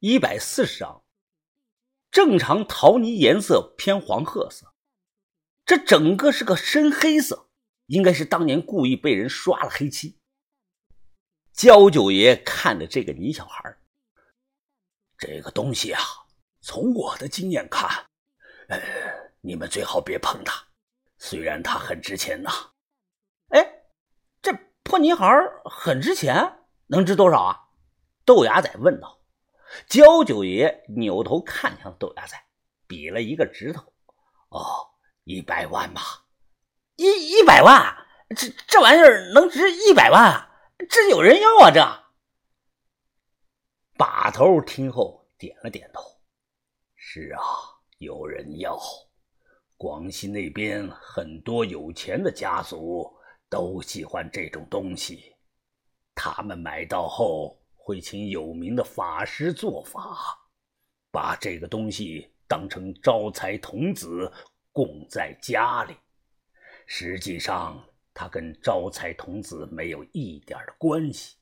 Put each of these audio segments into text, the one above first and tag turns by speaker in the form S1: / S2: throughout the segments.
S1: 一百四十张，正常陶泥颜色偏黄褐色，这整个是个深黑色，应该是当年故意被人刷了黑漆。焦九爷看着这个泥小孩，
S2: 这个东西啊，从我的经验看，呃，你们最好别碰它，虽然它很值钱呐。
S1: 哎，这破泥孩很值钱，能值多少啊？豆芽仔问道。焦九爷扭头看向豆芽菜，比了一个指头：“
S2: 哦，一百万吧。
S1: 一一百万？这这玩意儿能值一百万啊？这有人要啊？这？”
S2: 把头听后点了点头：“是啊，有人要。广西那边很多有钱的家族都喜欢这种东西，他们买到后。”会请有名的法师做法，把这个东西当成招财童子供在家里。实际上，它跟招财童子没有一点的关系。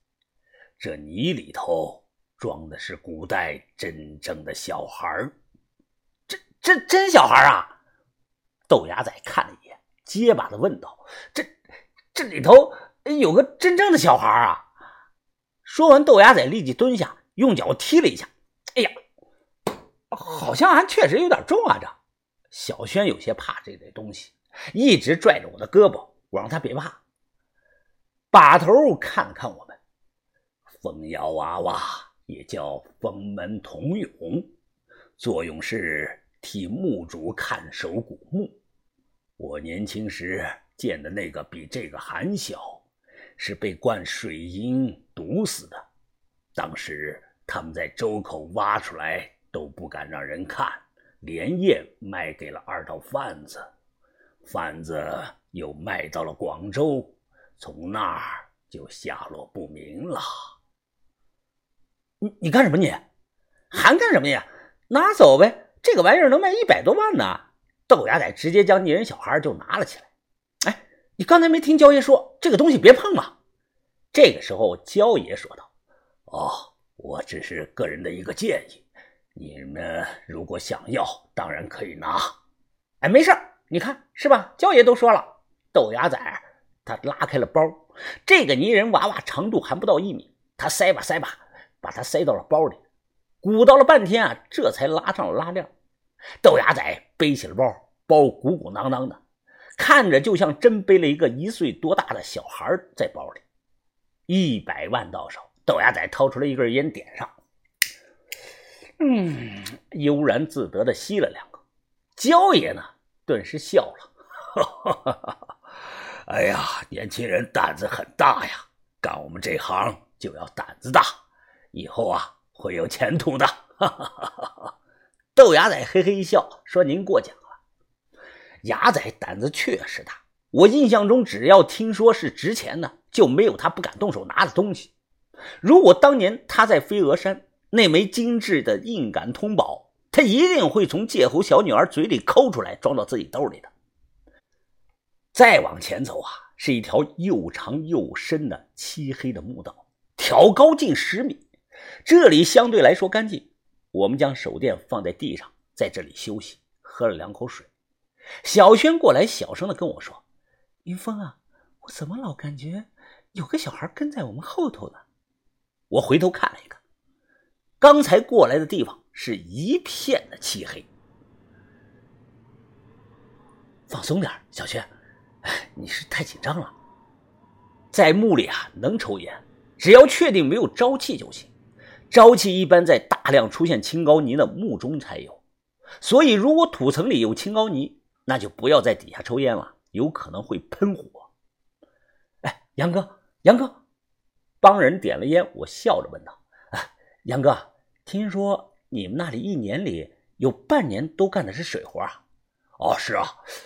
S2: 这泥里头装的是古代真正的小孩
S1: 这这真小孩啊？豆芽仔看了一眼，结巴的问道：“这这里头有个真正的小孩啊？”说完，豆芽仔立即蹲下，用脚踢了一下。哎呀，好像还确实有点重啊！这小轩有些怕这类东西，一直拽着我的胳膊，我让他别怕。把头看了看我们，
S2: 风摇娃娃也叫封门童俑，作用是替墓主看守古墓。我年轻时见的那个比这个还小。是被灌水银毒死的。当时他们在周口挖出来都不敢让人看，连夜卖给了二道贩子，贩子又卖到了广州，从那儿就下落不明了。
S1: 你你干什么？你还干什么呀？拿走呗！这个玩意儿能卖一百多万呢。豆芽仔直接将泥人小孩就拿了起来。你刚才没听焦爷说这个东西别碰吗？这个时候，焦爷说道：“
S2: 哦，我只是个人的一个建议，你们如果想要，当然可以拿。
S1: 哎，没事你看是吧？焦爷都说了。”豆芽仔他拉开了包，这个泥人娃娃长度还不到一米，他塞吧塞吧，把它塞到了包里，鼓捣了半天啊，这才拉上了拉链。豆芽仔背起了包，包鼓鼓囊囊的。看着就像真背了一个一岁多大的小孩在包里，一百万到手，豆芽仔掏出来一根烟点上，嗯，悠然自得的吸了两口。焦爷呢，顿时笑了，哈哈哈哈
S2: 哎呀，年轻人胆子很大呀，干我们这行就要胆子大，以后啊会有前途的。
S1: 哈哈哈哈豆芽仔嘿嘿一笑，说：“您过奖。”牙仔胆子确实大，我印象中只要听说是值钱的，就没有他不敢动手拿的东西。如果当年他在飞鹅山那枚精致的硬杆通宝，他一定会从界侯小女儿嘴里抠出来，装到自己兜里的。再往前走啊，是一条又长又深的漆黑的墓道，挑高近十米。这里相对来说干净，我们将手电放在地上，在这里休息，喝了两口水。小轩过来，小声的跟我说：“云峰啊，我怎么老感觉有个小孩跟在我们后头呢？”我回头看了一看，刚才过来的地方是一片的漆黑。放松点，小轩，你是太紧张了。在墓里啊，能抽烟，只要确定没有沼气就行。沼气一般在大量出现青膏泥的墓中才有，所以如果土层里有青膏泥，那就不要在底下抽烟了，有可能会喷火。哎，杨哥，杨哥，帮人点了烟，我笑着问道：“哎，杨哥，听说你们那里一年里有半年都干的是水活啊？”“
S2: 哦，是啊，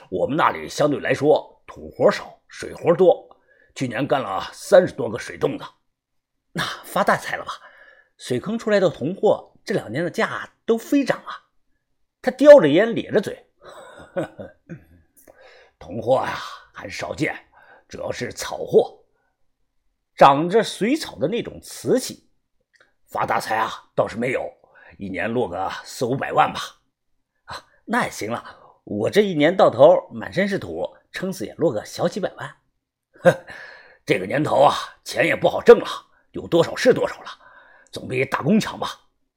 S2: 我们那里相对来说土活少，水活多。去年干了三十多个水洞子，
S1: 那发大财了吧？水坑出来的铜货这两年的价都飞涨啊！”他叼着烟，咧着嘴。
S2: 呵呵，铜货呀，还是少见，主要是草货，长着水草的那种瓷器。发大财啊，倒是没有，一年落个四五百万吧。
S1: 啊，那也行了。我这一年到头满身是土，撑死也落个小几百万。
S2: 呵，这个年头啊，钱也不好挣了，有多少是多少了，总比打工强吧？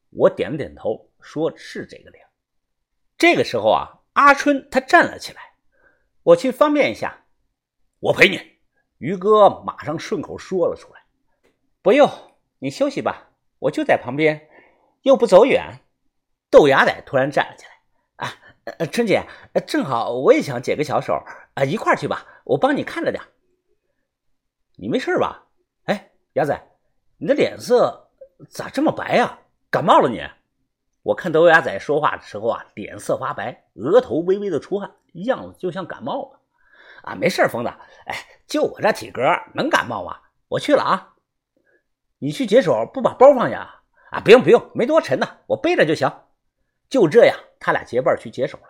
S1: 我点了点头，说是这个理。这个时候啊，阿春他站了起来，我去方便一下，
S2: 我陪你。
S1: 于哥马上顺口说了出来：“不用，你休息吧，我就在旁边，又不走远。”豆芽仔突然站了起来：“啊，春姐，正好我也想解个小手啊，一块去吧，我帮你看着点。
S2: 你没事吧？哎，牙仔，你的脸色咋这么白呀？感冒了你？
S1: 我看豆芽仔说话的时候啊，脸色发白，额头微微的出汗，样子就像感冒了。啊，没事，疯子，哎。”就我这体格，能感冒吗？我去了啊！你去解手不把包放下啊？不用不用，没多沉呢，我背着就行。就这样，他俩结伴去解手了。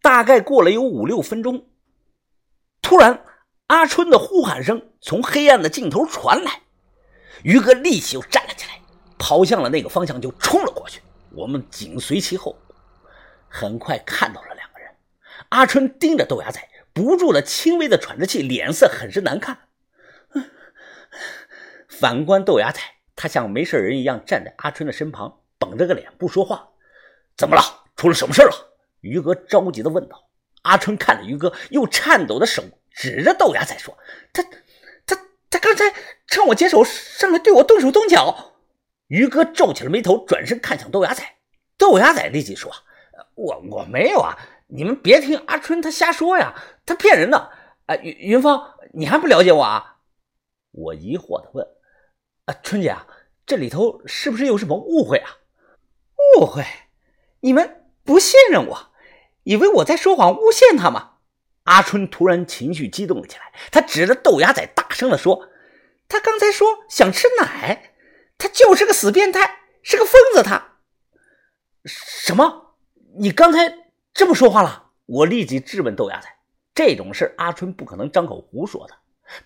S1: 大概过了有五六分钟，突然阿春的呼喊声从黑暗的尽头传来，于哥立即又站，跑向了那个方向就冲了过去。我们紧随其后，很快看到了两个人。阿春盯着豆芽仔。不住的轻微的喘着气，脸色很是难看。反观豆芽仔，他像没事人一样站在阿春的身旁，绷着个脸不说话。
S2: 怎么了？出了什么事了？
S1: 于哥着急的问道。阿春看着于哥，用颤抖的手指着豆芽仔说：“他、他、他刚才趁我解手上来对我动手动脚。”于哥皱起了眉头，转身看向豆芽仔。豆芽仔立即说：“我我没有啊。”你们别听阿春他瞎说呀，他骗人的！啊，云云芳，你还不了解我啊？我疑惑的问：“啊，春姐啊，这里头是不是有什么误会啊？”误会？你们不信任我，以为我在说谎诬陷他吗？阿春突然情绪激动了起来，他指着豆芽仔大声的说：“他刚才说想吃奶，他就是个死变态，是个疯子！他什么？你刚才？”这么说话了，我立即质问豆芽仔：“这种事阿春不可能张口胡说的。”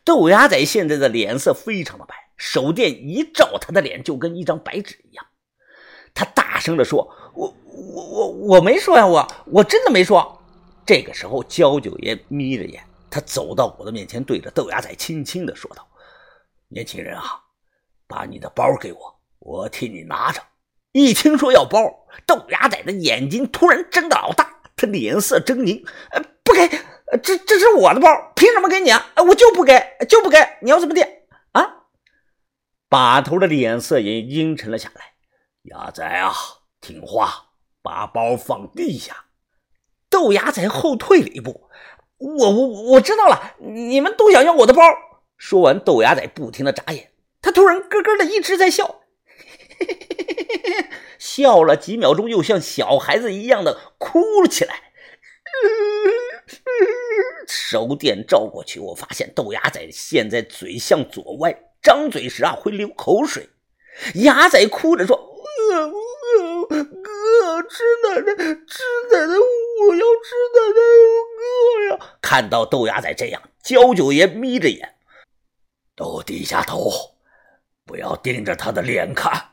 S1: 豆芽仔现在的脸色非常的白，手电一照，他的脸就跟一张白纸一样。他大声的说：“我我我我没说呀，我我真的没说。”这个时候，焦九爷眯着眼，他走到我的面前，对着豆芽仔轻轻的说道：“
S2: 年轻人啊，把你的包给我，我替你拿着。”
S1: 一听说要包，豆芽仔的眼睛突然睁得老大。他脸色狰狞，呃，不给，这这是我的包，凭什么给你啊？我就不给，就不给，你要怎么地啊？把头的脸色也阴沉了下来。
S2: 牙仔啊，听话，把包放地下。
S1: 豆芽仔后退了一步，我我我知道了，你们都想要我的包。说完，豆芽仔不停的眨眼，他突然咯咯的一直在笑。笑了几秒钟，又像小孩子一样的哭了起来。手电照过去，我发现豆芽仔现在嘴向左歪，张嘴时啊会流口水。牙仔哭着说：“饿，饿哥，吃奶奶，吃奶奶，我要吃奶奶，哥呀！”看到豆芽仔这样，焦九爷眯着眼，
S2: 都低下头，不要盯着他的脸看。